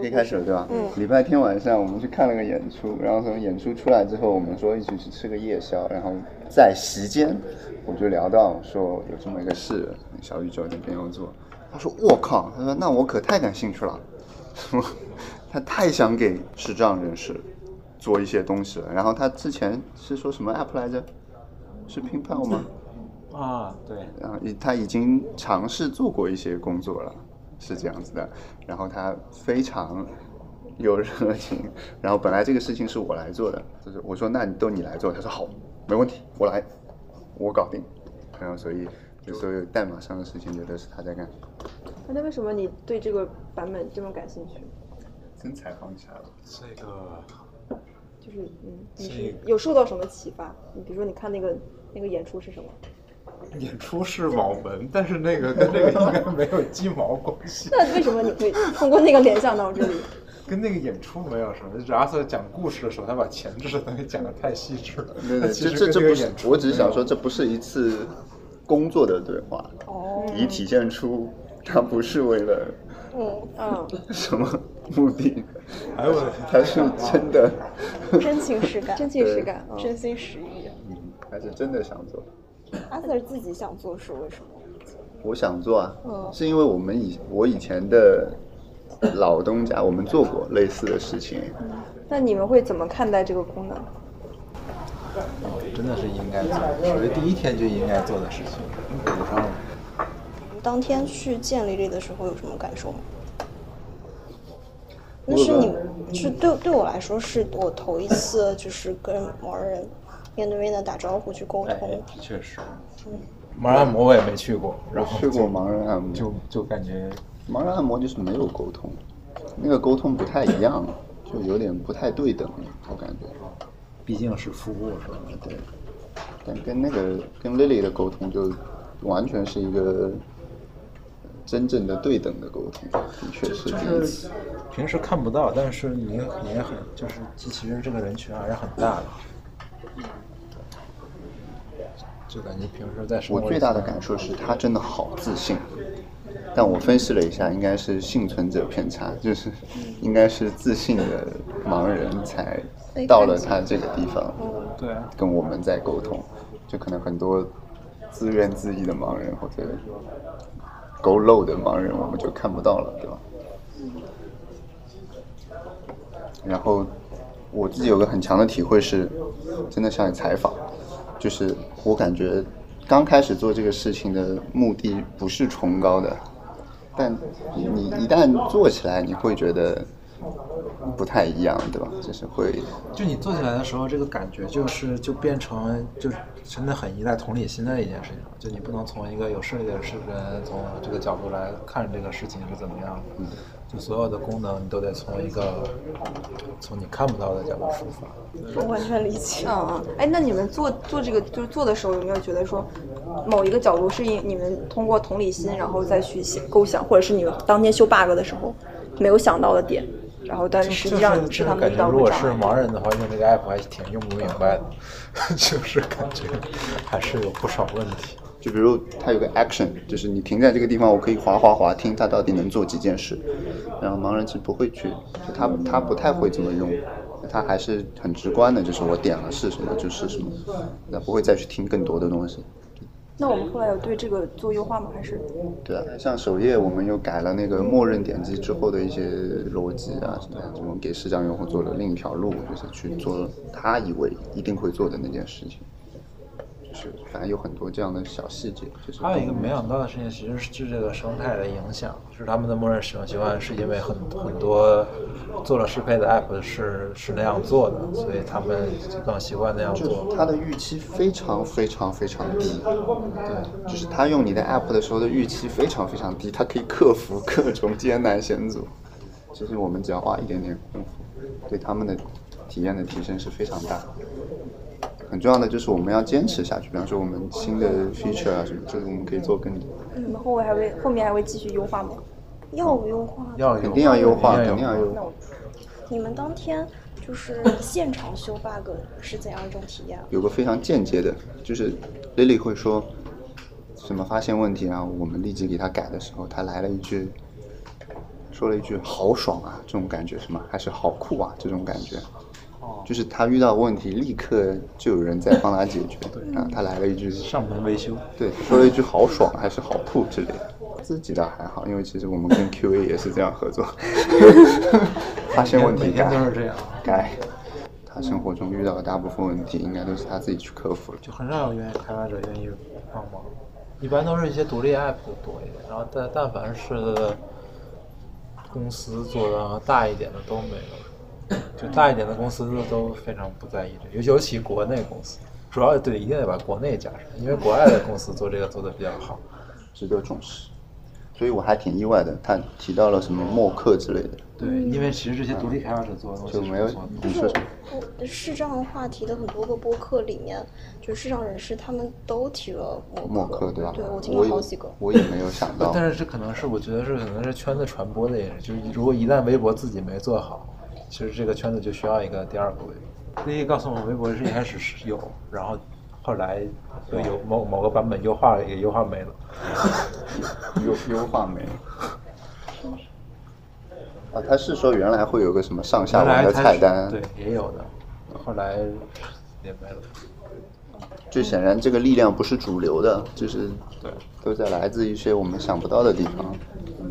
可以开始了，对吧？嗯。礼拜天晚上我们去看了个演出，然后从演出出来之后，我们说一起去吃个夜宵，然后在席间我就聊到说有这么一个事，小宇宙那边要做。他说：“我靠！”他说：“那我可太感兴趣了，说 他太想给视障人士做一些东西了。然后他之前是说什么 app 来着？是 PinPal 吗？啊，对。然后已他已经尝试做过一些工作了，是这样子的。然后他非常有热情。然后本来这个事情是我来做的，就是我说那你都你来做，他说好，没问题，我来，我搞定。然后所以。”所有代码上的事情，也都是他在干。那为什么你对这个版本这么感兴趣？真采访起来了。这个就是，嗯，你是有受到什么启发？你比如说，你看那个那个演出是什么？演出是网文，但是那个 跟这个应该没有鸡毛关系。那为什么你会通过那个联想到这里？跟那个演出没有什么。就阿瑟讲故事的时候，他把前置的东西讲的太细致了。对对，这这这不是，我只是想说，这不是一次。工作的对话，哦以体现出他不是为了嗯嗯什么目的，还有他是真的真情实感，真情实感，真心实意，嗯，还是真的想做。阿 Sir 自己想做是为什么？我想做啊，是因为我们以我以前的老东家，我们做过类似的事情。那你们会怎么看待这个功能？真的是应该做，属于第一天就应该做的事情，补上了。当天去见丽丽的时候有什么感受吗？那是你，是对对我来说是我头一次就是跟某人面对面的打招呼去沟通。的确是。盲人按摩我也没去过，然后去过盲人按摩，就就感觉盲人按摩就是没有沟通，那个沟通不太一样，就有点不太对等，我感觉。毕竟是服务是吧？对，但跟那个跟 Lily 的沟通就完全是一个真正的对等的沟通，的确是就是平时看不到，但是你你也很就是机器人这个人群还是很大的，就感觉平时在我最大的感受是他真的好自信，但我分析了一下，应该是幸存者偏差，就是应该是自信的盲人才。到了他这个地方，对，跟我们在沟通，就可能很多自怨自艾的盲人或者勾漏的盲人，我们就看不到了，对吧？然后我自己有个很强的体会是，真的像采访，就是我感觉刚开始做这个事情的目的不是崇高的，但你一旦做起来，你会觉得。不太一样，对吧？就是会，就你做起来的时候，这个感觉就是就变成就真的很依赖同理心的一件事情。就你不能从一个有视力的人从这个角度来看这个事情是怎么样的。嗯。就所有的功能，你都得从一个从你看不到的角度出发。我完全理解。嗯嗯。哎，那你们做做这个就是做的时候，有没有觉得说某一个角度是因你们通过同理心，然后再去想构想，或者是你们当天修 bug 的时候没有想到的点？然后，但是实际上是他们遇到如果是盲人的话，用这个 app 还挺用不明白的，就是感觉还是有不少问题。就比如它有个 action，就是你停在这个地方，我可以滑滑滑，听它到底能做几件事。然后盲人其实不会去，他他不太会这么用，他还是很直观的，就是我点了是什么就是什么，那不会再去听更多的东西。那我们后来有对这个做优化吗？还是？对啊，像首页我们又改了那个默认点击之后的一些逻辑啊什么，我们给视障用户做了另一条路，就是去做他以为一定会做的那件事情。是，反正有很多这样的小细节。就是还有一个没想到的事情，其实是这个生态的影响，就是他们的默认使用习惯是因为很很多做了适配的 app 是是那样做的，所以他们更习惯那样做。他的预期非常非常非常低，对，就是他用你的 app 的时候的预期非常非常低，他可以克服各种艰难险阻。其实我们只要花一点点功夫，对他们的体验的提升是非常大。很重要的就是我们要坚持下去，比方说我们新的 feature 啊什么，就是我们可以做更多。你们后面还会后面还会继续优化吗？要优化，要肯定要优化，肯定要优。化。你们当天就是现场修 bug 是怎样一种体验？有个非常间接的，就是 Lily 会说什么发现问题，然后我们立即给他改的时候，他来了一句说了一句“好爽啊”这种感觉是吗？还是“好酷啊”这种感觉？哦，就是他遇到问题，立刻就有人在帮他解决。对啊，他来了一句上门维修。对，说了一句“好爽”还是“好酷”之类的。自己倒还好，因为其实我们跟 QA 也是这样合作，发现问题都是这样，改。他生活中遇到的大部分问题，应该都是他自己去克服了。就很少有愿意开发者愿意帮忙，一般都是一些独立 app 的多一点，然后但但凡是公司做的大一点的都没有，就大一点的公司都非常不在意这个，尤尤其国内公司，主要对一定得把国内加上，因为国外的公司做这个做的比较好。值得重视。所以我还挺意外的，他提到了什么默克之类的，对，因为其实这些独立开发者做的东西就没有是不错的你说什么？我视障的话题的很多个播客里面，就视障人士他们都提了默默克对吧？对我听了好几个。我也没有想到。但是这可能是我觉得是可能是圈子传播的也是，就是如果一旦微博自己没做好，其实这个圈子就需要一个第二个微博。第一告诉我，微博是一开始是有，然后后来有有某某个版本优化，也优化没了。优优化没？啊，他是说原来会有个什么上下文的菜单，对，也有的，后来也没了。就显然这个力量不是主流的，就是对，都在来自一些我们想不到的地方。嗯，